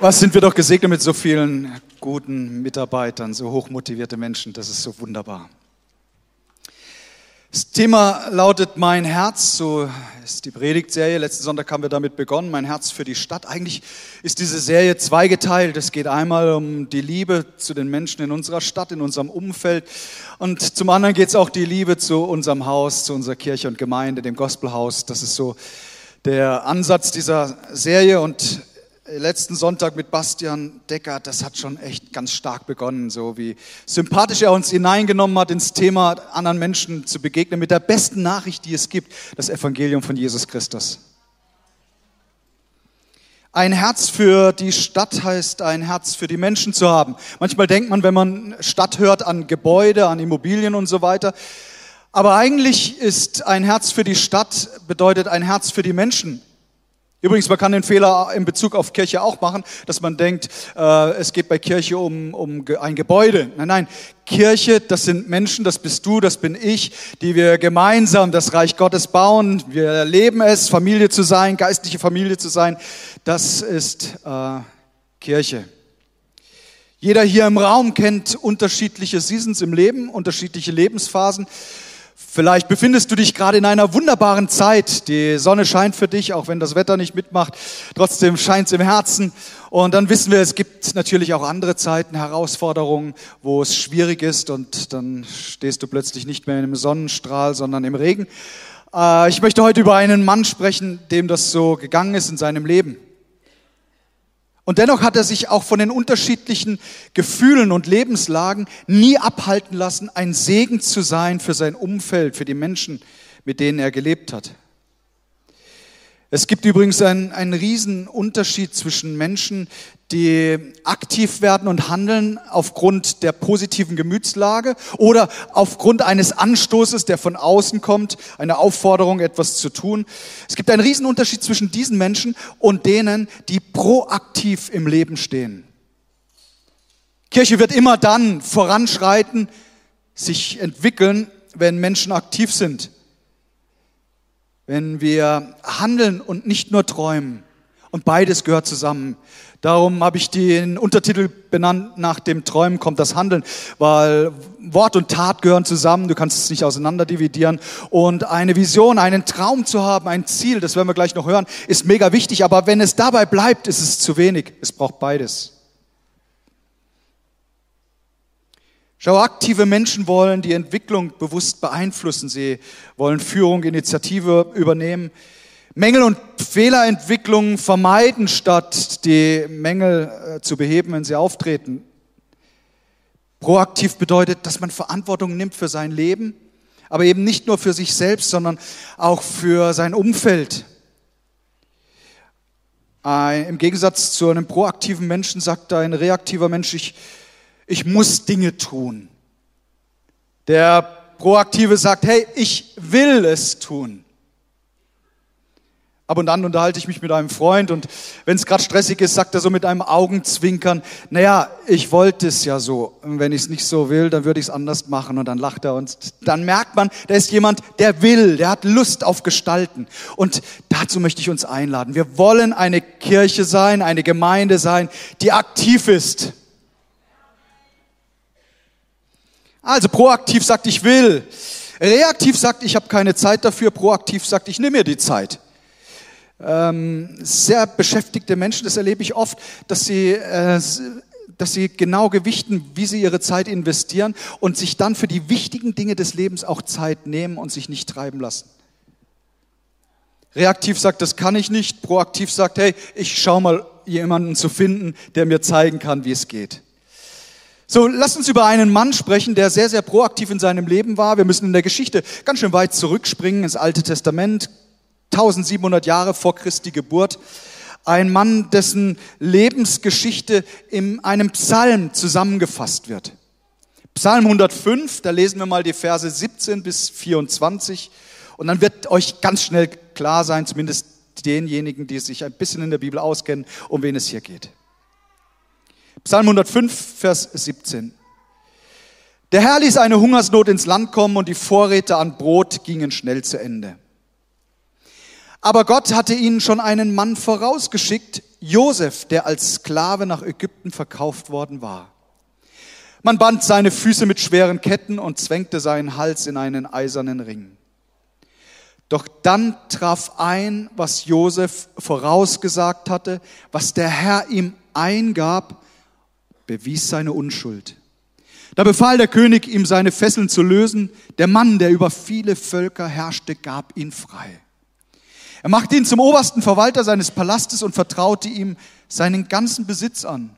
Was sind wir doch gesegnet mit so vielen guten Mitarbeitern, so hochmotivierte Menschen. Das ist so wunderbar. Das Thema lautet Mein Herz, so ist die Predigtserie. Letzten Sonntag haben wir damit begonnen, Mein Herz für die Stadt. Eigentlich ist diese Serie zweigeteilt. Es geht einmal um die Liebe zu den Menschen in unserer Stadt, in unserem Umfeld. Und zum anderen geht es auch die Liebe zu unserem Haus, zu unserer Kirche und Gemeinde, dem Gospelhaus. Das ist so der Ansatz dieser Serie. Und letzten Sonntag mit Bastian Decker, das hat schon echt ganz stark begonnen, so wie sympathisch er uns hineingenommen hat ins Thema, anderen Menschen zu begegnen mit der besten Nachricht, die es gibt, das Evangelium von Jesus Christus. Ein Herz für die Stadt heißt ein Herz für die Menschen zu haben. Manchmal denkt man, wenn man Stadt hört, an Gebäude, an Immobilien und so weiter. Aber eigentlich ist ein Herz für die Stadt bedeutet ein Herz für die Menschen. Übrigens, man kann den Fehler in Bezug auf Kirche auch machen, dass man denkt, äh, es geht bei Kirche um, um ein Gebäude. Nein, nein, Kirche, das sind Menschen, das bist du, das bin ich, die wir gemeinsam das Reich Gottes bauen. Wir erleben es, Familie zu sein, geistliche Familie zu sein. Das ist äh, Kirche. Jeder hier im Raum kennt unterschiedliche Seasons im Leben, unterschiedliche Lebensphasen. Vielleicht befindest du dich gerade in einer wunderbaren Zeit. Die Sonne scheint für dich, auch wenn das Wetter nicht mitmacht. Trotzdem scheint es im Herzen. Und dann wissen wir, es gibt natürlich auch andere Zeiten, Herausforderungen, wo es schwierig ist und dann stehst du plötzlich nicht mehr im Sonnenstrahl, sondern im Regen. Äh, ich möchte heute über einen Mann sprechen, dem das so gegangen ist in seinem Leben. Und dennoch hat er sich auch von den unterschiedlichen Gefühlen und Lebenslagen nie abhalten lassen, ein Segen zu sein für sein Umfeld, für die Menschen, mit denen er gelebt hat. Es gibt übrigens einen, einen riesen zwischen Menschen, die aktiv werden und handeln aufgrund der positiven Gemütslage oder aufgrund eines Anstoßes, der von außen kommt, eine Aufforderung, etwas zu tun. Es gibt einen riesen Unterschied zwischen diesen Menschen und denen, die proaktiv im Leben stehen. Kirche wird immer dann voranschreiten, sich entwickeln, wenn Menschen aktiv sind wenn wir handeln und nicht nur träumen. Und beides gehört zusammen. Darum habe ich den Untertitel benannt, nach dem Träumen kommt das Handeln, weil Wort und Tat gehören zusammen, du kannst es nicht auseinander dividieren. Und eine Vision, einen Traum zu haben, ein Ziel, das werden wir gleich noch hören, ist mega wichtig. Aber wenn es dabei bleibt, ist es zu wenig. Es braucht beides. Schau, aktive Menschen wollen die Entwicklung bewusst beeinflussen. Sie wollen Führung, Initiative übernehmen, Mängel und Fehlerentwicklungen vermeiden, statt die Mängel äh, zu beheben, wenn sie auftreten. Proaktiv bedeutet, dass man Verantwortung nimmt für sein Leben, aber eben nicht nur für sich selbst, sondern auch für sein Umfeld. Im Gegensatz zu einem proaktiven Menschen sagt ein reaktiver Mensch, ich ich muss Dinge tun. Der Proaktive sagt, hey, ich will es tun. Ab und an unterhalte ich mich mit einem Freund und wenn es gerade stressig ist, sagt er so mit einem Augenzwinkern, naja, ich wollte es ja so. Und wenn ich es nicht so will, dann würde ich es anders machen. Und dann lacht er und dann merkt man, da ist jemand, der will, der hat Lust auf Gestalten. Und dazu möchte ich uns einladen. Wir wollen eine Kirche sein, eine Gemeinde sein, die aktiv ist Also proaktiv sagt, ich will. Reaktiv sagt, ich habe keine Zeit dafür. Proaktiv sagt, ich nehme mir die Zeit. Ähm, sehr beschäftigte Menschen, das erlebe ich oft, dass sie, äh, dass sie genau gewichten, wie sie ihre Zeit investieren und sich dann für die wichtigen Dinge des Lebens auch Zeit nehmen und sich nicht treiben lassen. Reaktiv sagt, das kann ich nicht. Proaktiv sagt, hey, ich schau mal jemanden zu finden, der mir zeigen kann, wie es geht. So, lasst uns über einen Mann sprechen, der sehr, sehr proaktiv in seinem Leben war. Wir müssen in der Geschichte ganz schön weit zurückspringen ins Alte Testament, 1700 Jahre vor Christi Geburt. Ein Mann, dessen Lebensgeschichte in einem Psalm zusammengefasst wird. Psalm 105, da lesen wir mal die Verse 17 bis 24. Und dann wird euch ganz schnell klar sein, zumindest denjenigen, die sich ein bisschen in der Bibel auskennen, um wen es hier geht. Psalm 105, Vers 17. Der Herr ließ eine Hungersnot ins Land kommen und die Vorräte an Brot gingen schnell zu Ende. Aber Gott hatte ihnen schon einen Mann vorausgeschickt, Josef, der als Sklave nach Ägypten verkauft worden war. Man band seine Füße mit schweren Ketten und zwängte seinen Hals in einen eisernen Ring. Doch dann traf ein, was Josef vorausgesagt hatte, was der Herr ihm eingab, bewies seine Unschuld. Da befahl der König, ihm seine Fesseln zu lösen. Der Mann, der über viele Völker herrschte, gab ihn frei. Er machte ihn zum obersten Verwalter seines Palastes und vertraute ihm seinen ganzen Besitz an.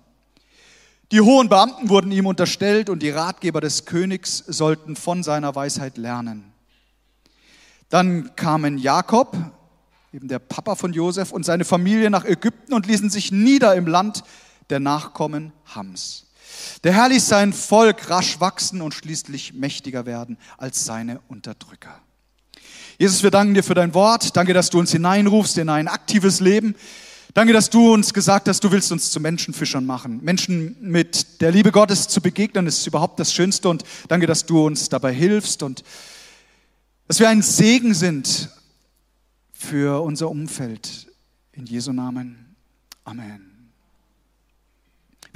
Die hohen Beamten wurden ihm unterstellt und die Ratgeber des Königs sollten von seiner Weisheit lernen. Dann kamen Jakob, eben der Papa von Josef, und seine Familie nach Ägypten und ließen sich nieder im Land der Nachkommen Hams. Der Herr ließ sein Volk rasch wachsen und schließlich mächtiger werden als seine Unterdrücker. Jesus, wir danken dir für dein Wort. Danke, dass du uns hineinrufst in ein aktives Leben. Danke, dass du uns gesagt hast, du willst uns zu Menschenfischern machen. Menschen mit der Liebe Gottes zu begegnen, ist überhaupt das Schönste. Und danke, dass du uns dabei hilfst und dass wir ein Segen sind für unser Umfeld. In Jesu Namen. Amen.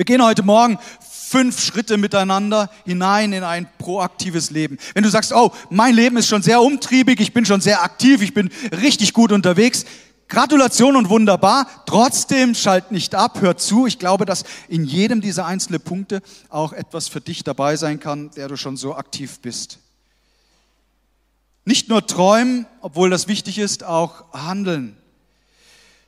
Wir gehen heute Morgen fünf Schritte miteinander hinein in ein proaktives Leben. Wenn du sagst, oh, mein Leben ist schon sehr umtriebig, ich bin schon sehr aktiv, ich bin richtig gut unterwegs, Gratulation und wunderbar. Trotzdem schalt nicht ab, hör zu. Ich glaube, dass in jedem dieser einzelnen Punkte auch etwas für dich dabei sein kann, der du schon so aktiv bist. Nicht nur träumen, obwohl das wichtig ist, auch handeln.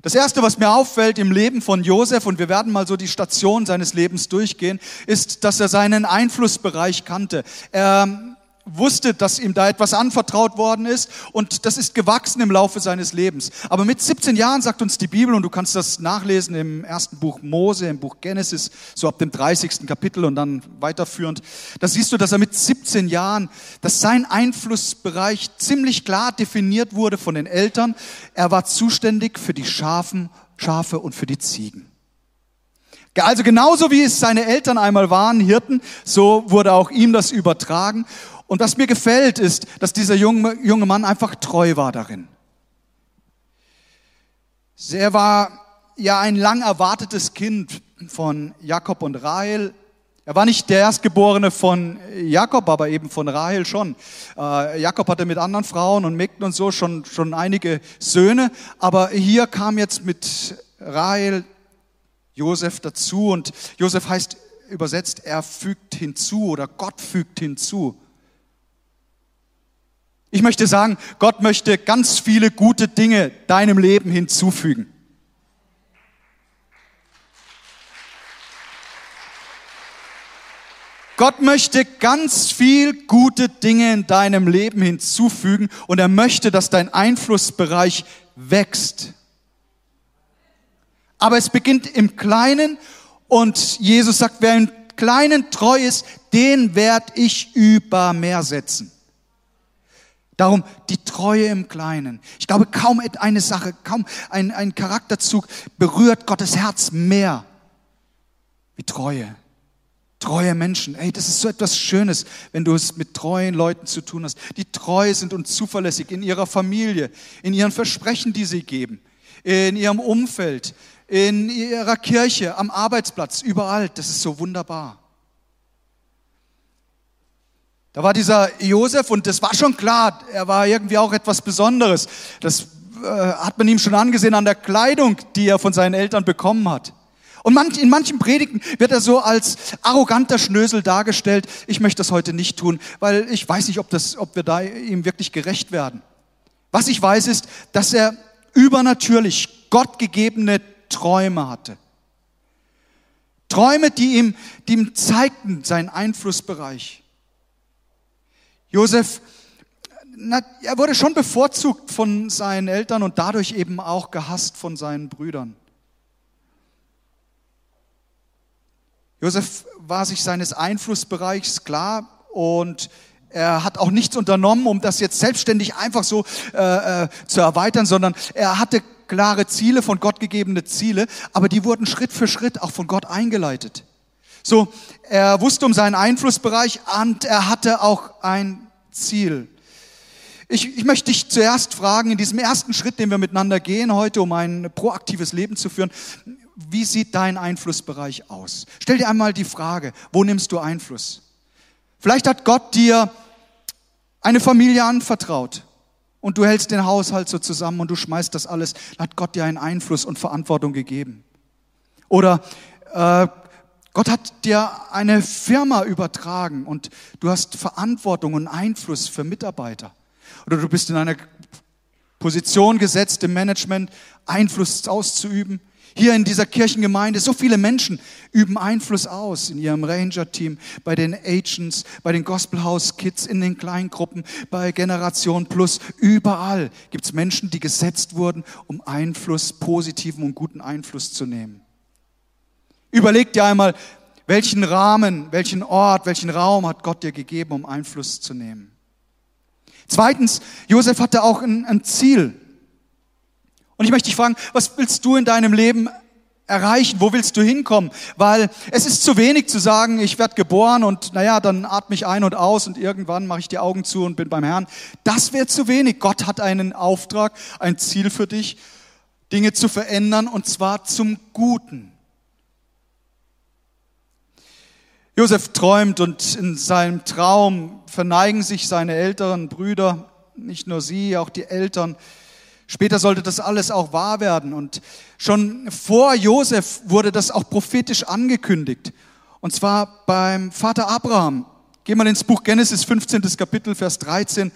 Das erste, was mir auffällt im Leben von Josef, und wir werden mal so die Station seines Lebens durchgehen, ist, dass er seinen Einflussbereich kannte. Er wusste, dass ihm da etwas anvertraut worden ist und das ist gewachsen im Laufe seines Lebens. Aber mit 17 Jahren sagt uns die Bibel, und du kannst das nachlesen im ersten Buch Mose, im Buch Genesis, so ab dem 30. Kapitel und dann weiterführend, da siehst du, dass er mit 17 Jahren, dass sein Einflussbereich ziemlich klar definiert wurde von den Eltern. Er war zuständig für die Schafen, Schafe und für die Ziegen. Also genauso wie es seine Eltern einmal waren, Hirten, so wurde auch ihm das übertragen. Und was mir gefällt, ist, dass dieser junge, junge Mann einfach treu war darin. Er war ja ein lang erwartetes Kind von Jakob und Rahel. Er war nicht der Erstgeborene von Jakob, aber eben von Rahel schon. Äh, Jakob hatte mit anderen Frauen und Mägden und so schon, schon einige Söhne, aber hier kam jetzt mit Rahel Josef dazu und Josef heißt übersetzt, er fügt hinzu oder Gott fügt hinzu. Ich möchte sagen, Gott möchte ganz viele gute Dinge deinem Leben hinzufügen. Gott möchte ganz viel gute Dinge in deinem Leben hinzufügen und er möchte, dass dein Einflussbereich wächst. Aber es beginnt im Kleinen und Jesus sagt, wer im Kleinen treu ist, den werde ich über mehr setzen. Darum die Treue im Kleinen. Ich glaube, kaum eine Sache, kaum ein, ein Charakterzug berührt Gottes Herz mehr wie Treue. Treue Menschen. Ey, das ist so etwas Schönes, wenn du es mit treuen Leuten zu tun hast. Die treu sind und zuverlässig in ihrer Familie, in ihren Versprechen, die sie geben, in ihrem Umfeld, in ihrer Kirche, am Arbeitsplatz, überall. Das ist so wunderbar. Da war dieser Josef und das war schon klar, er war irgendwie auch etwas Besonderes. Das äh, hat man ihm schon angesehen an der Kleidung, die er von seinen Eltern bekommen hat. Und manch, in manchen Predigten wird er so als arroganter Schnösel dargestellt. Ich möchte das heute nicht tun, weil ich weiß nicht, ob, das, ob wir da ihm wirklich gerecht werden. Was ich weiß ist, dass er übernatürlich gottgegebene Träume hatte. Träume, die ihm, die ihm zeigten seinen Einflussbereich. Josef, na, er wurde schon bevorzugt von seinen Eltern und dadurch eben auch gehasst von seinen Brüdern. Josef war sich seines Einflussbereichs klar und er hat auch nichts unternommen, um das jetzt selbstständig einfach so äh, äh, zu erweitern, sondern er hatte klare Ziele, von Gott gegebene Ziele, aber die wurden Schritt für Schritt auch von Gott eingeleitet. So, er wusste um seinen Einflussbereich und er hatte auch ein Ziel. Ich, ich möchte dich zuerst fragen, in diesem ersten Schritt, den wir miteinander gehen heute, um ein proaktives Leben zu führen, wie sieht dein Einflussbereich aus? Stell dir einmal die Frage, wo nimmst du Einfluss? Vielleicht hat Gott dir eine Familie anvertraut und du hältst den Haushalt so zusammen und du schmeißt das alles, dann hat Gott dir einen Einfluss und Verantwortung gegeben. Oder äh, Gott hat dir eine Firma übertragen und du hast Verantwortung und Einfluss für Mitarbeiter. Oder du bist in einer Position gesetzt im Management, Einfluss auszuüben. Hier in dieser Kirchengemeinde, so viele Menschen üben Einfluss aus in ihrem Ranger-Team, bei den Agents, bei den Gospel House Kids, in den Kleingruppen, bei Generation Plus. Überall gibt es Menschen, die gesetzt wurden, um Einfluss, positiven und guten Einfluss zu nehmen. Überleg dir einmal, welchen Rahmen, welchen Ort, welchen Raum hat Gott dir gegeben, um Einfluss zu nehmen. Zweitens, Josef hatte auch ein, ein Ziel. Und ich möchte dich fragen, was willst du in deinem Leben erreichen? Wo willst du hinkommen? Weil es ist zu wenig zu sagen, ich werde geboren und naja, dann atme ich ein und aus und irgendwann mache ich die Augen zu und bin beim Herrn. Das wäre zu wenig. Gott hat einen Auftrag, ein Ziel für dich, Dinge zu verändern und zwar zum Guten. Josef träumt und in seinem Traum verneigen sich seine älteren Brüder, nicht nur sie, auch die Eltern. Später sollte das alles auch wahr werden. Und schon vor Josef wurde das auch prophetisch angekündigt. Und zwar beim Vater Abraham. Geh mal ins Buch Genesis 15. Kapitel, Vers 13.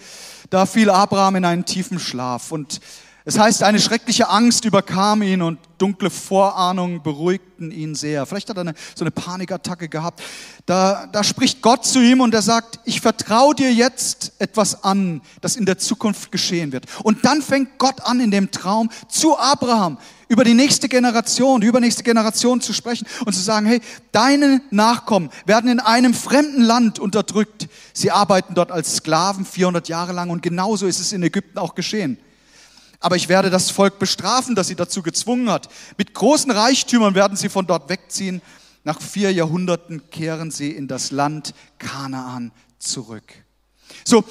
Da fiel Abraham in einen tiefen Schlaf. Und es heißt, eine schreckliche Angst überkam ihn und dunkle Vorahnungen beruhigten ihn sehr. Vielleicht hat er eine, so eine Panikattacke gehabt. Da, da spricht Gott zu ihm und er sagt, ich vertraue dir jetzt etwas an, das in der Zukunft geschehen wird. Und dann fängt Gott an, in dem Traum zu Abraham über die nächste Generation, die übernächste Generation zu sprechen und zu sagen, hey, deine Nachkommen werden in einem fremden Land unterdrückt. Sie arbeiten dort als Sklaven 400 Jahre lang und genauso ist es in Ägypten auch geschehen aber ich werde das Volk bestrafen, das sie dazu gezwungen hat. Mit großen Reichtümern werden sie von dort wegziehen. Nach vier Jahrhunderten kehren sie in das Land Kanaan zurück. So,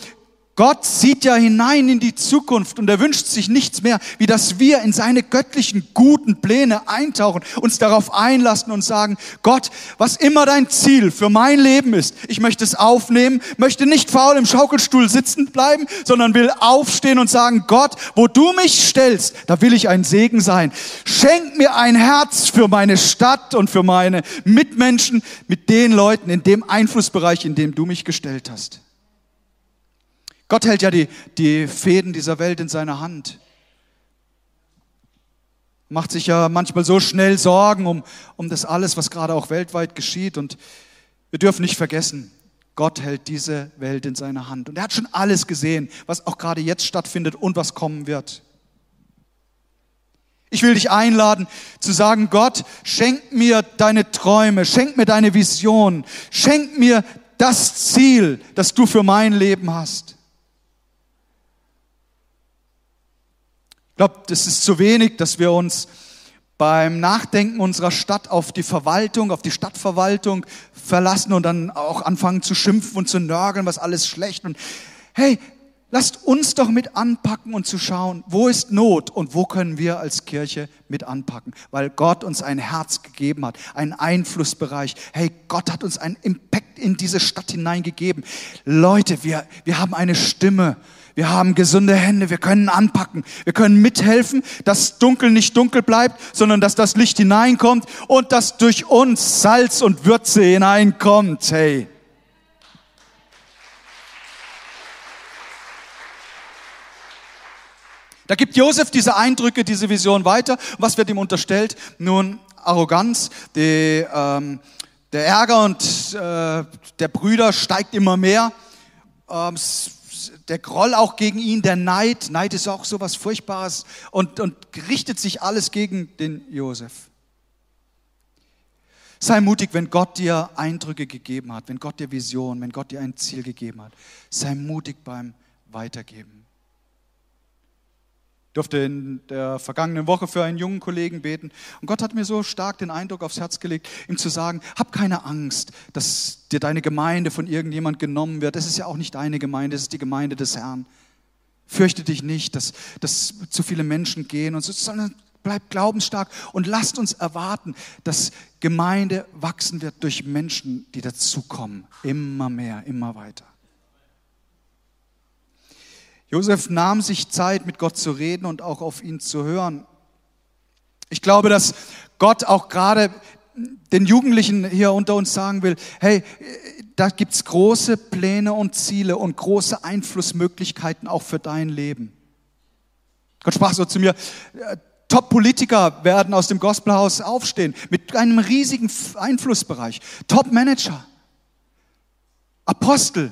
Gott sieht ja hinein in die Zukunft und er wünscht sich nichts mehr, wie dass wir in seine göttlichen guten Pläne eintauchen, uns darauf einlassen und sagen, Gott, was immer dein Ziel für mein Leben ist, ich möchte es aufnehmen, möchte nicht faul im Schaukelstuhl sitzen bleiben, sondern will aufstehen und sagen, Gott, wo du mich stellst, da will ich ein Segen sein. Schenk mir ein Herz für meine Stadt und für meine Mitmenschen mit den Leuten in dem Einflussbereich, in dem du mich gestellt hast. Gott hält ja die, die Fäden dieser Welt in seiner Hand. Macht sich ja manchmal so schnell Sorgen um, um das alles, was gerade auch weltweit geschieht. Und wir dürfen nicht vergessen, Gott hält diese Welt in seiner Hand. Und er hat schon alles gesehen, was auch gerade jetzt stattfindet und was kommen wird. Ich will dich einladen zu sagen, Gott, schenk mir deine Träume, schenk mir deine Vision, schenk mir das Ziel, das du für mein Leben hast. Ich glaube, das ist zu wenig, dass wir uns beim Nachdenken unserer Stadt auf die Verwaltung, auf die Stadtverwaltung verlassen und dann auch anfangen zu schimpfen und zu nörgeln, was alles schlecht. Und hey, lasst uns doch mit anpacken und zu schauen, wo ist Not und wo können wir als Kirche mit anpacken, weil Gott uns ein Herz gegeben hat, einen Einflussbereich. Hey, Gott hat uns einen Impact in diese Stadt hineingegeben. Leute, wir, wir haben eine Stimme wir haben gesunde Hände, wir können anpacken, wir können mithelfen, dass dunkel nicht dunkel bleibt, sondern dass das Licht hineinkommt und dass durch uns Salz und Würze hineinkommt. Hey. Da gibt Josef diese Eindrücke, diese Vision weiter. Was wird ihm unterstellt? Nun, Arroganz, die, ähm, der Ärger und äh, der Brüder steigt immer mehr. Ähm, der Groll auch gegen ihn, der Neid. Neid ist auch so was Furchtbares und, und richtet sich alles gegen den Josef. Sei mutig, wenn Gott dir Eindrücke gegeben hat, wenn Gott dir Vision, wenn Gott dir ein Ziel gegeben hat. Sei mutig beim Weitergeben durfte in der vergangenen Woche für einen jungen Kollegen beten. Und Gott hat mir so stark den Eindruck aufs Herz gelegt, ihm zu sagen, hab keine Angst, dass dir deine Gemeinde von irgendjemand genommen wird. Es ist ja auch nicht deine Gemeinde, es ist die Gemeinde des Herrn. Fürchte dich nicht, dass, dass zu viele Menschen gehen und so, sondern bleibt glaubensstark und lasst uns erwarten, dass Gemeinde wachsen wird durch Menschen, die dazukommen. Immer mehr, immer weiter. Josef nahm sich Zeit, mit Gott zu reden und auch auf ihn zu hören. Ich glaube, dass Gott auch gerade den Jugendlichen hier unter uns sagen will, hey, da gibt's große Pläne und Ziele und große Einflussmöglichkeiten auch für dein Leben. Gott sprach so zu mir, äh, Top-Politiker werden aus dem Gospelhaus aufstehen mit einem riesigen Einflussbereich. Top-Manager, Apostel,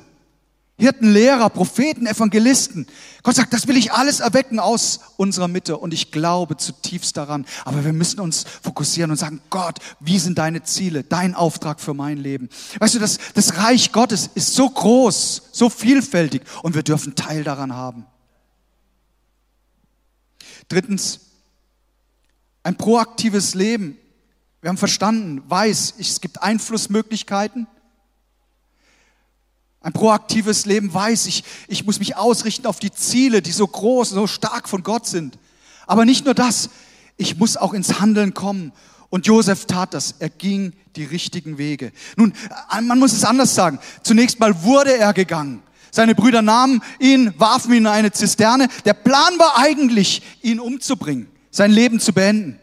Hirten, Lehrer, Propheten, Evangelisten. Gott sagt, das will ich alles erwecken aus unserer Mitte und ich glaube zutiefst daran. Aber wir müssen uns fokussieren und sagen, Gott, wie sind deine Ziele, dein Auftrag für mein Leben? Weißt du, das, das Reich Gottes ist so groß, so vielfältig und wir dürfen Teil daran haben. Drittens, ein proaktives Leben. Wir haben verstanden, weiß, es gibt Einflussmöglichkeiten. Ein proaktives Leben weiß ich, ich muss mich ausrichten auf die Ziele, die so groß, so stark von Gott sind. Aber nicht nur das, ich muss auch ins Handeln kommen. Und Josef tat das. Er ging die richtigen Wege. Nun, man muss es anders sagen. Zunächst mal wurde er gegangen. Seine Brüder nahmen ihn, warfen ihn in eine Zisterne. Der Plan war eigentlich, ihn umzubringen, sein Leben zu beenden.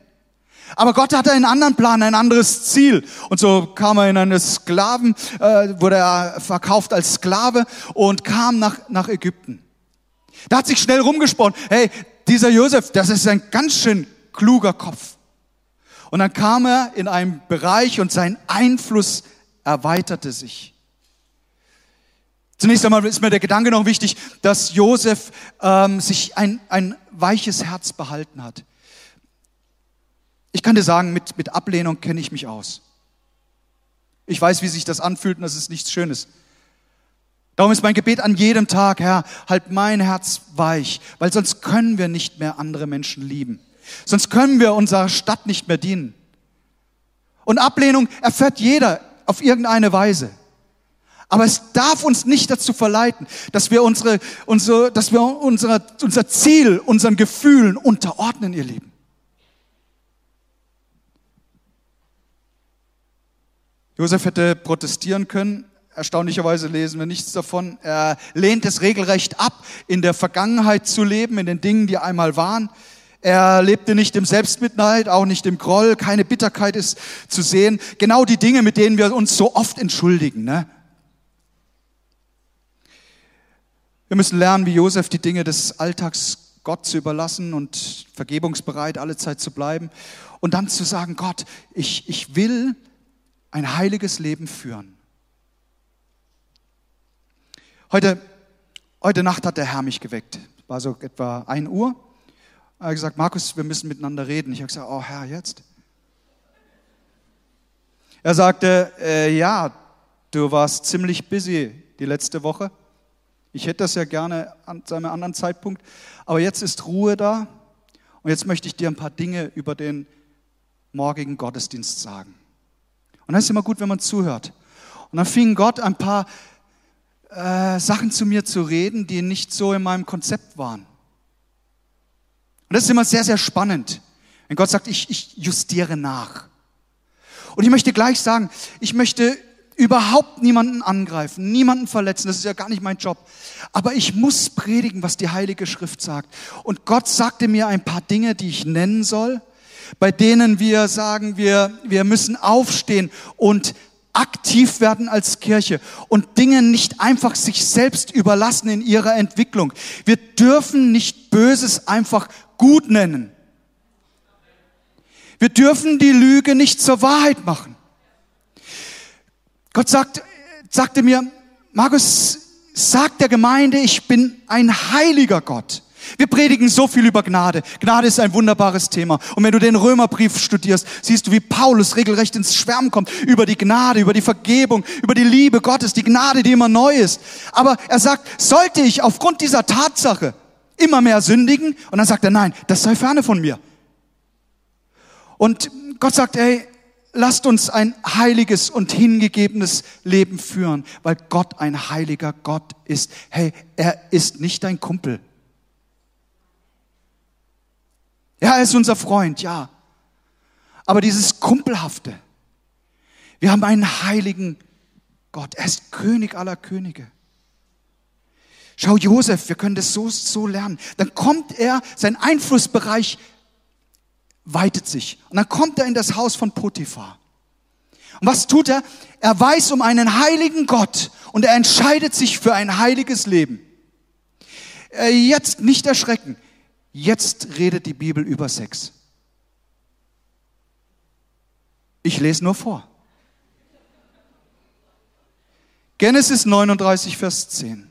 Aber Gott hatte einen anderen Plan, ein anderes Ziel. Und so kam er in eine Sklaven, äh, wurde er verkauft als Sklave und kam nach, nach Ägypten. Da hat sich schnell rumgesprochen, hey, dieser Josef, das ist ein ganz schön kluger Kopf. Und dann kam er in einen Bereich und sein Einfluss erweiterte sich. Zunächst einmal ist mir der Gedanke noch wichtig, dass Josef ähm, sich ein, ein weiches Herz behalten hat. Ich kann dir sagen, mit, mit Ablehnung kenne ich mich aus. Ich weiß, wie sich das anfühlt und das ist nichts Schönes. Darum ist mein Gebet an jedem Tag, Herr, halt mein Herz weich, weil sonst können wir nicht mehr andere Menschen lieben. Sonst können wir unserer Stadt nicht mehr dienen. Und Ablehnung erfährt jeder auf irgendeine Weise. Aber es darf uns nicht dazu verleiten, dass wir, unsere, unsere, dass wir unsere, unser Ziel, unseren Gefühlen unterordnen, ihr Lieben. Josef hätte protestieren können. Erstaunlicherweise lesen wir nichts davon. Er lehnt es regelrecht ab, in der Vergangenheit zu leben, in den Dingen, die einmal waren. Er lebte nicht im Selbstmitleid, auch nicht im Groll, keine Bitterkeit ist zu sehen. Genau die Dinge, mit denen wir uns so oft entschuldigen. Ne? Wir müssen lernen, wie Josef die Dinge des Alltags Gott zu überlassen und vergebungsbereit alle Zeit zu bleiben. Und dann zu sagen, Gott, ich, ich will ein heiliges Leben führen. Heute, heute Nacht hat der Herr mich geweckt. War so etwa ein Uhr. Er hat gesagt, Markus, wir müssen miteinander reden. Ich habe gesagt, oh Herr, jetzt? Er sagte, äh, ja, du warst ziemlich busy die letzte Woche. Ich hätte das ja gerne an einem anderen Zeitpunkt. Aber jetzt ist Ruhe da. Und jetzt möchte ich dir ein paar Dinge über den morgigen Gottesdienst sagen. Und das ist immer gut, wenn man zuhört. Und dann fing Gott ein paar äh, Sachen zu mir zu reden, die nicht so in meinem Konzept waren. Und das ist immer sehr, sehr spannend, wenn Gott sagt, ich, ich justiere nach. Und ich möchte gleich sagen, ich möchte überhaupt niemanden angreifen, niemanden verletzen, das ist ja gar nicht mein Job. Aber ich muss predigen, was die Heilige Schrift sagt. Und Gott sagte mir ein paar Dinge, die ich nennen soll bei denen wir sagen, wir, wir müssen aufstehen und aktiv werden als Kirche und Dinge nicht einfach sich selbst überlassen in ihrer Entwicklung. Wir dürfen nicht Böses einfach gut nennen. Wir dürfen die Lüge nicht zur Wahrheit machen. Gott sagt, sagte mir, Markus, sag der Gemeinde, ich bin ein heiliger Gott. Wir predigen so viel über Gnade. Gnade ist ein wunderbares Thema. Und wenn du den Römerbrief studierst, siehst du, wie Paulus regelrecht ins Schwärmen kommt über die Gnade, über die Vergebung, über die Liebe Gottes, die Gnade, die immer neu ist. Aber er sagt, sollte ich aufgrund dieser Tatsache immer mehr sündigen? Und dann sagt er, nein, das sei ferne von mir. Und Gott sagt, ey, lasst uns ein heiliges und hingegebenes Leben führen, weil Gott ein heiliger Gott ist. Hey, er ist nicht dein Kumpel. Er Ja, er ist unser Freund, ja. Aber dieses Kumpelhafte. Wir haben einen heiligen Gott. Er ist König aller Könige. Schau, Josef, wir können das so, so lernen. Dann kommt er, sein Einflussbereich weitet sich. Und dann kommt er in das Haus von Potiphar. Und was tut er? Er weiß um einen heiligen Gott und er entscheidet sich für ein heiliges Leben. Äh, jetzt nicht erschrecken. Jetzt redet die Bibel über Sex. Ich lese nur vor. Genesis 39, Vers 10.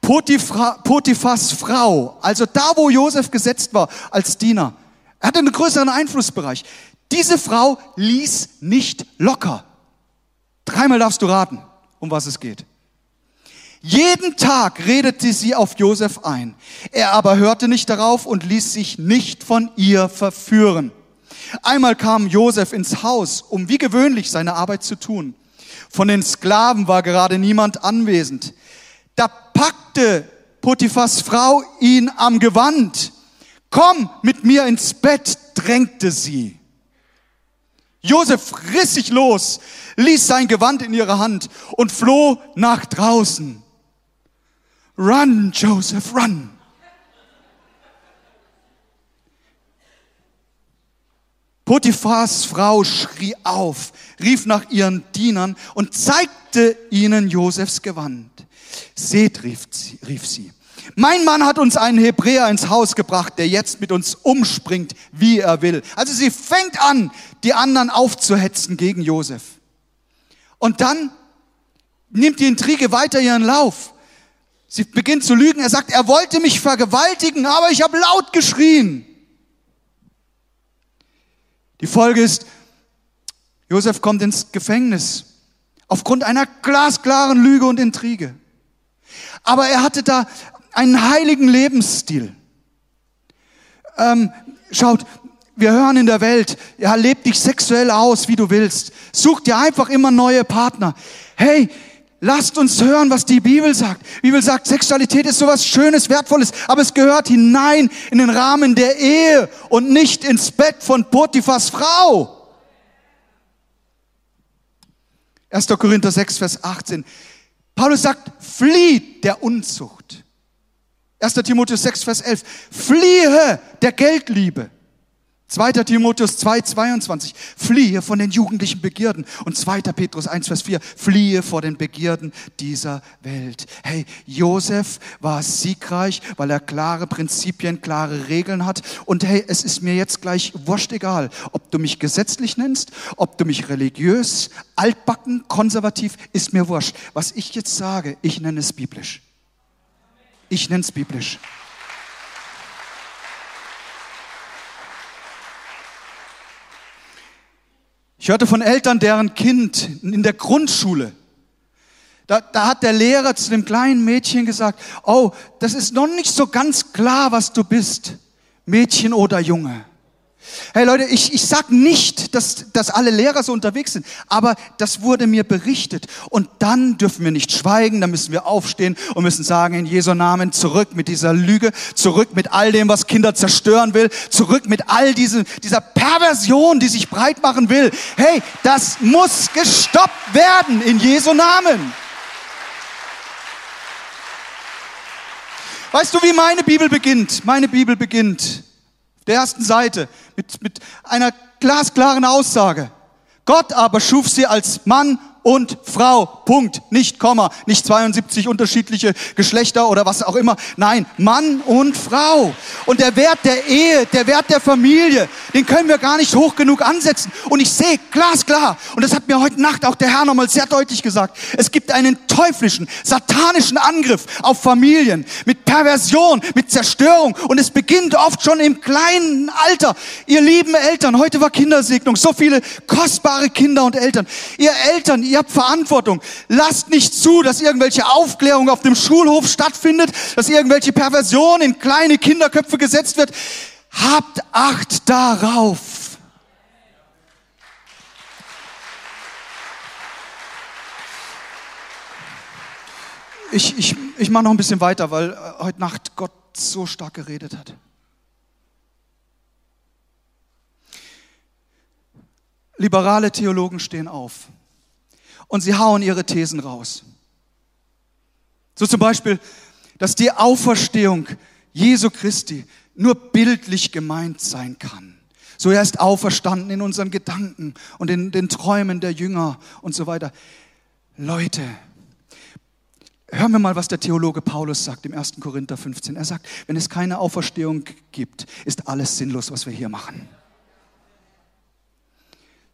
Potiphas Frau, also da, wo Josef gesetzt war als Diener, er hatte einen größeren Einflussbereich. Diese Frau ließ nicht locker. Dreimal darfst du raten, um was es geht. Jeden Tag redete sie auf Josef ein. Er aber hörte nicht darauf und ließ sich nicht von ihr verführen. Einmal kam Josef ins Haus, um wie gewöhnlich seine Arbeit zu tun. Von den Sklaven war gerade niemand anwesend. Da packte Potiphas Frau ihn am Gewand. Komm mit mir ins Bett, drängte sie. Josef riss sich los, ließ sein Gewand in ihre Hand und floh nach draußen. Run, Joseph, run. Potiphas Frau schrie auf, rief nach ihren Dienern und zeigte ihnen Josefs Gewand. Seht, rief sie, rief sie. Mein Mann hat uns einen Hebräer ins Haus gebracht, der jetzt mit uns umspringt, wie er will. Also sie fängt an, die anderen aufzuhetzen gegen Josef. Und dann nimmt die Intrige weiter ihren Lauf. Sie beginnt zu lügen. Er sagt, er wollte mich vergewaltigen, aber ich habe laut geschrien. Die Folge ist, Josef kommt ins Gefängnis aufgrund einer glasklaren Lüge und Intrige. Aber er hatte da einen heiligen Lebensstil. Ähm, schaut, wir hören in der Welt, ja, leb dich sexuell aus, wie du willst. Such dir einfach immer neue Partner. Hey, lasst uns hören, was die Bibel sagt. Die Bibel sagt, Sexualität ist sowas Schönes, Wertvolles, aber es gehört hinein in den Rahmen der Ehe und nicht ins Bett von Potiphas Frau. 1. Korinther 6, Vers 18. Paulus sagt, flieht der Unzucht. 1. Timotheus 6, Vers 11. Fliehe der Geldliebe. 2. Timotheus 2, 22. Fliehe von den jugendlichen Begierden. Und 2. Petrus 1, Vers 4. Fliehe vor den Begierden dieser Welt. Hey, Josef war siegreich, weil er klare Prinzipien, klare Regeln hat. Und hey, es ist mir jetzt gleich wurscht egal, ob du mich gesetzlich nennst, ob du mich religiös, altbacken, konservativ, ist mir wurscht. Was ich jetzt sage, ich nenne es biblisch. Ich nenne es biblisch. Ich hörte von Eltern, deren Kind in der Grundschule, da, da hat der Lehrer zu dem kleinen Mädchen gesagt, oh, das ist noch nicht so ganz klar, was du bist, Mädchen oder Junge. Hey Leute, ich, ich sag nicht, dass, dass alle Lehrer so unterwegs sind, aber das wurde mir berichtet. Und dann dürfen wir nicht schweigen, dann müssen wir aufstehen und müssen sagen, in Jesu Namen zurück mit dieser Lüge, zurück mit all dem, was Kinder zerstören will, zurück mit all diese, dieser Perversion, die sich breit machen will. Hey, das muss gestoppt werden in Jesu Namen. Weißt du, wie meine Bibel beginnt? Meine Bibel beginnt der ersten Seite mit, mit einer glasklaren Aussage. Gott aber schuf sie als Mann und Frau. Punkt. Nicht Komma. Nicht 72 unterschiedliche Geschlechter oder was auch immer. Nein, Mann und Frau. Und der Wert der Ehe, der Wert der Familie, den können wir gar nicht hoch genug ansetzen. Und ich sehe glasklar, und das hat mir heute Nacht auch der Herr nochmal sehr deutlich gesagt, es gibt einen teuflischen, satanischen Angriff auf Familien mit Perversion, mit Zerstörung. Und es beginnt oft schon im kleinen Alter. Ihr lieben Eltern, heute war Kindersegnung, so viele kostbare Kinder und Eltern. Ihr Eltern, ihr ihr habt Verantwortung. Lasst nicht zu, dass irgendwelche Aufklärung auf dem Schulhof stattfindet, dass irgendwelche Perversion in kleine Kinderköpfe gesetzt wird. Habt Acht darauf. Ich, ich, ich mache noch ein bisschen weiter, weil äh, heute Nacht Gott so stark geredet hat. Liberale Theologen stehen auf und sie hauen ihre Thesen raus. So zum Beispiel, dass die Auferstehung Jesu Christi nur bildlich gemeint sein kann. So er ist auferstanden in unseren Gedanken und in den Träumen der Jünger und so weiter. Leute, hören wir mal, was der Theologe Paulus sagt im 1. Korinther 15. Er sagt, wenn es keine Auferstehung gibt, ist alles sinnlos, was wir hier machen.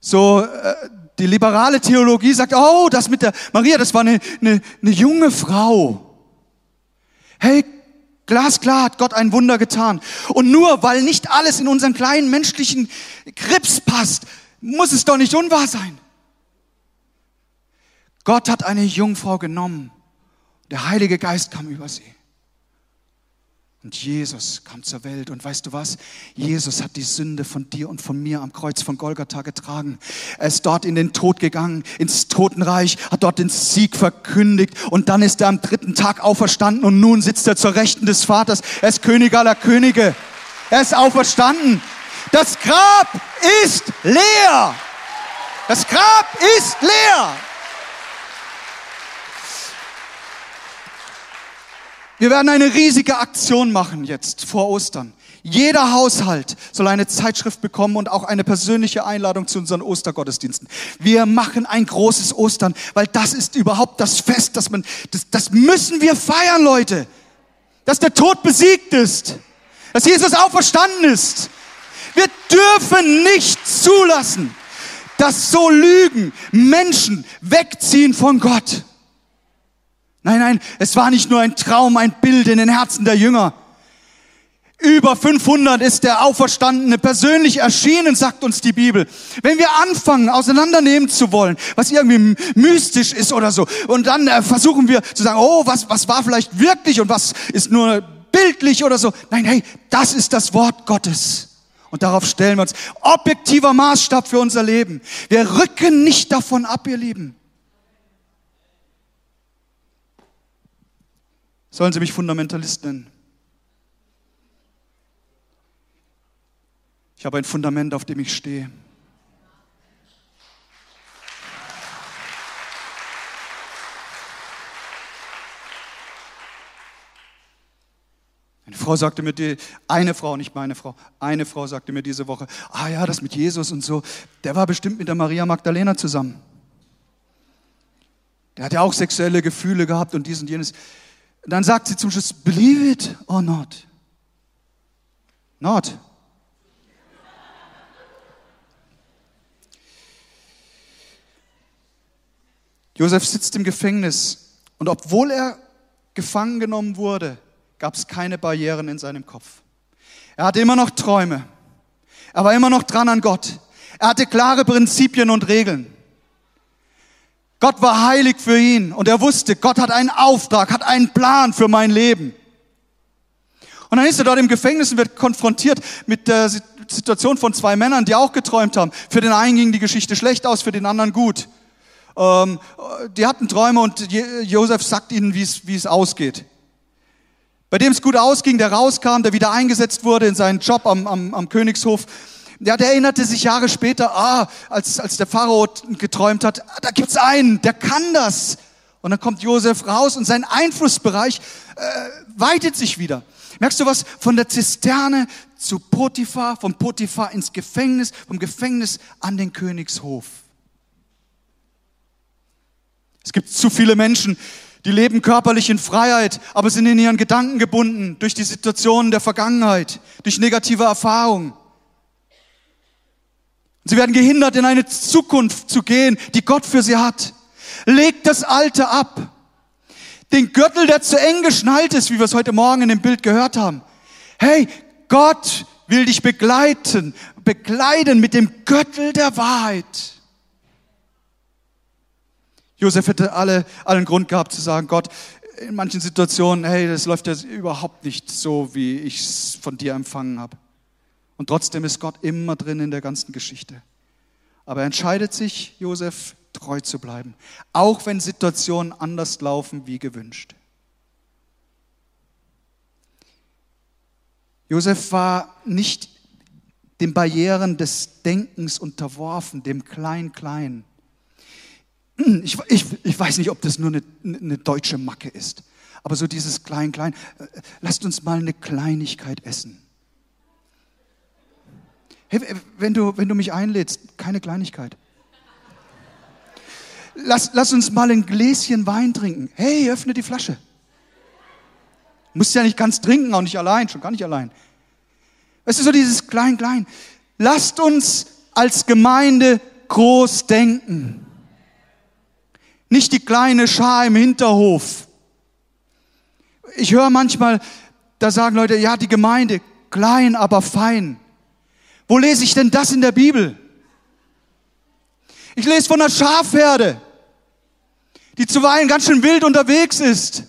So, äh, die liberale Theologie sagt, oh, das mit der Maria, das war eine, eine, eine junge Frau. Hey, glasklar hat Gott ein Wunder getan. Und nur weil nicht alles in unseren kleinen menschlichen Grips passt, muss es doch nicht unwahr sein. Gott hat eine Jungfrau genommen. Der Heilige Geist kam über sie. Und Jesus kam zur Welt. Und weißt du was? Jesus hat die Sünde von dir und von mir am Kreuz von Golgatha getragen. Er ist dort in den Tod gegangen, ins Totenreich, hat dort den Sieg verkündigt. Und dann ist er am dritten Tag auferstanden und nun sitzt er zur Rechten des Vaters. Er ist König aller Könige. Er ist auferstanden. Das Grab ist leer. Das Grab ist leer. Wir werden eine riesige Aktion machen jetzt vor Ostern. Jeder Haushalt soll eine Zeitschrift bekommen und auch eine persönliche Einladung zu unseren Ostergottesdiensten. Wir machen ein großes Ostern, weil das ist überhaupt das Fest, das man, das, das müssen wir feiern, Leute. Dass der Tod besiegt ist. Dass Jesus auferstanden ist. Wir dürfen nicht zulassen, dass so Lügen Menschen wegziehen von Gott. Nein, nein, es war nicht nur ein Traum, ein Bild in den Herzen der Jünger. Über 500 ist der Auferstandene persönlich erschienen, sagt uns die Bibel. Wenn wir anfangen, auseinandernehmen zu wollen, was irgendwie mystisch ist oder so, und dann äh, versuchen wir zu sagen, oh, was, was war vielleicht wirklich und was ist nur bildlich oder so. Nein, hey, das ist das Wort Gottes. Und darauf stellen wir uns. Objektiver Maßstab für unser Leben. Wir rücken nicht davon ab, ihr Lieben. Sollen sie mich Fundamentalist nennen? Ich habe ein Fundament, auf dem ich stehe. Eine Frau sagte mir, die, eine Frau, nicht meine Frau, eine Frau sagte mir diese Woche, ah ja, das mit Jesus und so, der war bestimmt mit der Maria Magdalena zusammen. Der hat ja auch sexuelle Gefühle gehabt und dies und jenes. Dann sagt sie zum Schluss, believe it or not. Not. Josef sitzt im Gefängnis und obwohl er gefangen genommen wurde, gab es keine Barrieren in seinem Kopf. Er hatte immer noch Träume. Er war immer noch dran an Gott. Er hatte klare Prinzipien und Regeln. Gott war heilig für ihn und er wusste, Gott hat einen Auftrag, hat einen Plan für mein Leben. Und dann ist er dort im Gefängnis und wird konfrontiert mit der Situation von zwei Männern, die auch geträumt haben. Für den einen ging die Geschichte schlecht aus, für den anderen gut. Ähm, die hatten Träume und Josef sagt ihnen, wie es, ausgeht. Bei dem es gut ausging, der rauskam, der wieder eingesetzt wurde in seinen Job am, am, am Königshof, ja, der erinnerte sich Jahre später, ah, als, als der Pharao geträumt hat, ah, da gibt's einen, der kann das. Und dann kommt Josef raus und sein Einflussbereich äh, weitet sich wieder. Merkst du was? Von der Zisterne zu Potiphar, vom Potiphar ins Gefängnis, vom Gefängnis an den Königshof. Es gibt zu viele Menschen, die leben körperlich in Freiheit, aber sind in ihren Gedanken gebunden durch die Situationen der Vergangenheit, durch negative Erfahrungen. Sie werden gehindert, in eine Zukunft zu gehen, die Gott für sie hat. Legt das Alte ab. Den Gürtel, der zu eng geschnallt ist, wie wir es heute Morgen in dem Bild gehört haben. Hey, Gott will dich begleiten, begleiten mit dem Gürtel der Wahrheit. Josef hätte alle, allen Grund gehabt zu sagen, Gott, in manchen Situationen, hey, das läuft ja überhaupt nicht so, wie ich es von dir empfangen habe. Und trotzdem ist Gott immer drin in der ganzen Geschichte. Aber er entscheidet sich, Josef treu zu bleiben, auch wenn Situationen anders laufen wie gewünscht. Josef war nicht den Barrieren des Denkens unterworfen, dem Klein-Klein. Ich, ich, ich weiß nicht, ob das nur eine, eine deutsche Macke ist, aber so dieses Klein-Klein. Äh, lasst uns mal eine Kleinigkeit essen. Hey, wenn du, wenn du mich einlädst, keine Kleinigkeit. Lass, lass uns mal ein Gläschen Wein trinken. Hey, öffne die Flasche. Musst ja nicht ganz trinken, auch nicht allein, schon gar nicht allein. Weißt du, so dieses Klein-Klein. Lasst uns als Gemeinde groß denken. Nicht die kleine Schar im Hinterhof. Ich höre manchmal, da sagen Leute, ja, die Gemeinde, klein, aber fein. Wo lese ich denn das in der Bibel? Ich lese von einer Schafherde, die zuweilen ganz schön wild unterwegs ist,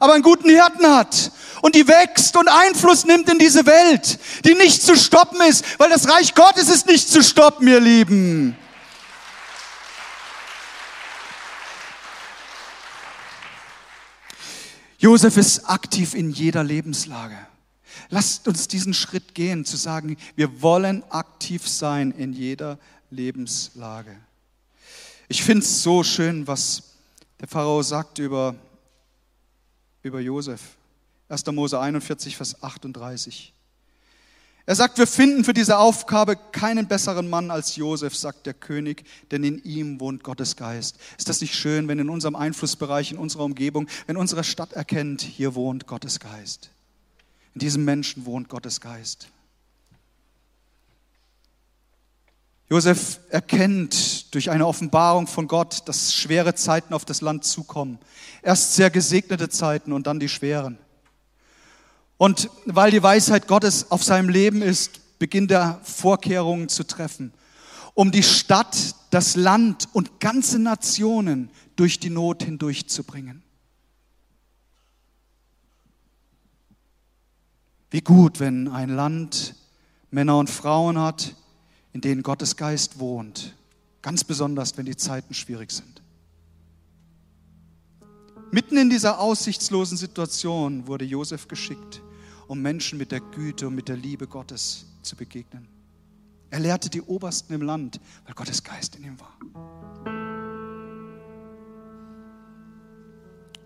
aber einen guten Hirten hat und die wächst und Einfluss nimmt in diese Welt, die nicht zu stoppen ist, weil das Reich Gottes ist nicht zu stoppen, ihr Lieben. Josef ist aktiv in jeder Lebenslage. Lasst uns diesen Schritt gehen, zu sagen, wir wollen aktiv sein in jeder Lebenslage. Ich finde es so schön, was der Pharao sagt über, über Josef. 1. Mose 41, Vers 38. Er sagt, wir finden für diese Aufgabe keinen besseren Mann als Josef, sagt der König, denn in ihm wohnt Gottes Geist. Ist das nicht schön, wenn in unserem Einflussbereich, in unserer Umgebung, wenn unsere Stadt erkennt, hier wohnt Gottes Geist. In diesem Menschen wohnt Gottes Geist. Josef erkennt durch eine Offenbarung von Gott, dass schwere Zeiten auf das Land zukommen. Erst sehr gesegnete Zeiten und dann die schweren. Und weil die Weisheit Gottes auf seinem Leben ist, beginnt er Vorkehrungen zu treffen, um die Stadt, das Land und ganze Nationen durch die Not hindurchzubringen. Wie gut, wenn ein Land Männer und Frauen hat, in denen Gottes Geist wohnt. Ganz besonders, wenn die Zeiten schwierig sind. Mitten in dieser aussichtslosen Situation wurde Josef geschickt, um Menschen mit der Güte und mit der Liebe Gottes zu begegnen. Er lehrte die Obersten im Land, weil Gottes Geist in ihm war.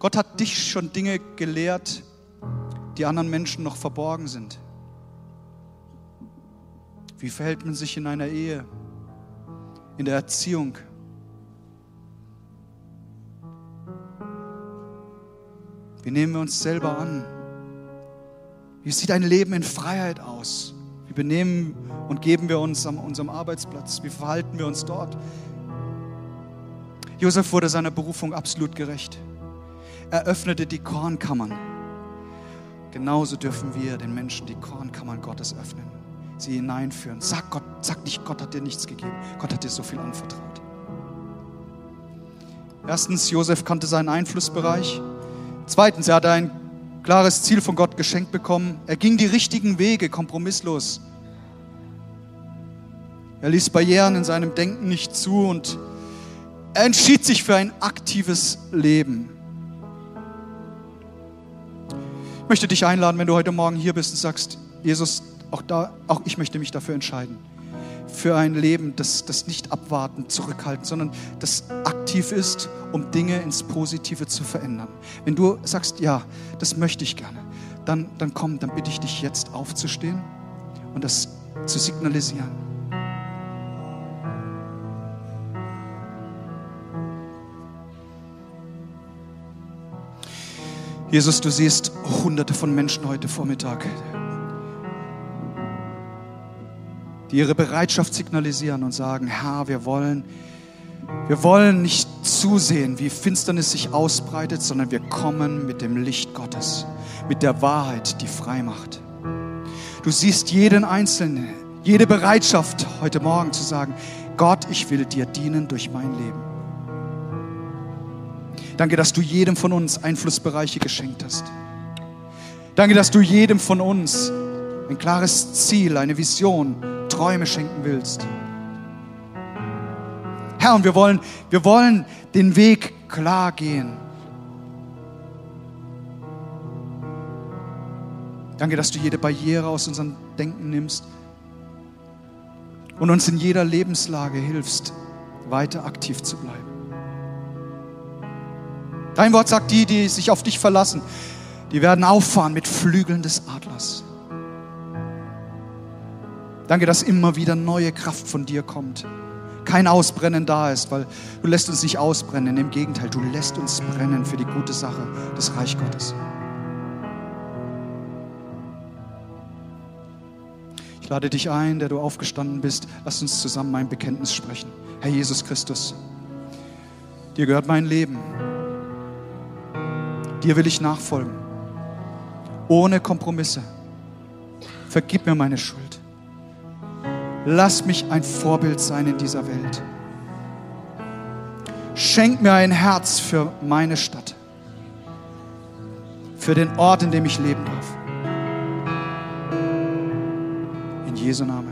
Gott hat dich schon Dinge gelehrt, die anderen Menschen noch verborgen sind. Wie verhält man sich in einer Ehe, in der Erziehung? Wie nehmen wir uns selber an? Wie sieht ein Leben in Freiheit aus? Wie benehmen und geben wir uns an unserem Arbeitsplatz? Wie verhalten wir uns dort? Josef wurde seiner Berufung absolut gerecht. Er öffnete die Kornkammern. Genauso dürfen wir den Menschen die Kornkammern Gottes öffnen, sie hineinführen. Sag Gott, sag nicht, Gott hat dir nichts gegeben. Gott hat dir so viel anvertraut. Erstens, Josef kannte seinen Einflussbereich. Zweitens, er hatte ein klares Ziel von Gott geschenkt bekommen. Er ging die richtigen Wege, kompromisslos. Er ließ Barrieren in seinem Denken nicht zu und er entschied sich für ein aktives Leben. Ich möchte dich einladen, wenn du heute Morgen hier bist und sagst, Jesus, auch, da, auch ich möchte mich dafür entscheiden. Für ein Leben, das, das nicht abwarten, zurückhalten, sondern das aktiv ist, um Dinge ins Positive zu verändern. Wenn du sagst, ja, das möchte ich gerne, dann, dann komm, dann bitte ich dich jetzt aufzustehen und das zu signalisieren. Jesus, du siehst hunderte von Menschen heute Vormittag, die ihre Bereitschaft signalisieren und sagen, Herr, wir wollen, wir wollen nicht zusehen, wie Finsternis sich ausbreitet, sondern wir kommen mit dem Licht Gottes, mit der Wahrheit, die frei macht. Du siehst jeden Einzelnen, jede Bereitschaft heute Morgen zu sagen, Gott, ich will dir dienen durch mein Leben. Danke, dass du jedem von uns Einflussbereiche geschenkt hast. Danke, dass du jedem von uns ein klares Ziel, eine Vision, Träume schenken willst. Herr, und wir wollen, wir wollen den Weg klar gehen. Danke, dass du jede Barriere aus unserem Denken nimmst. und uns in jeder Lebenslage hilfst, weiter aktiv zu bleiben. Dein Wort sagt, die, die sich auf dich verlassen, die werden auffahren mit Flügeln des Adlers. Danke, dass immer wieder neue Kraft von dir kommt. Kein Ausbrennen da ist, weil du lässt uns nicht ausbrennen. Im Gegenteil, du lässt uns brennen für die gute Sache des Reich Gottes. Ich lade dich ein, der du aufgestanden bist. Lass uns zusammen mein Bekenntnis sprechen. Herr Jesus Christus, dir gehört mein Leben. Dir will ich nachfolgen. Ohne Kompromisse. Vergib mir meine Schuld. Lass mich ein Vorbild sein in dieser Welt. Schenk mir ein Herz für meine Stadt. Für den Ort, in dem ich leben darf. Jesu Namen.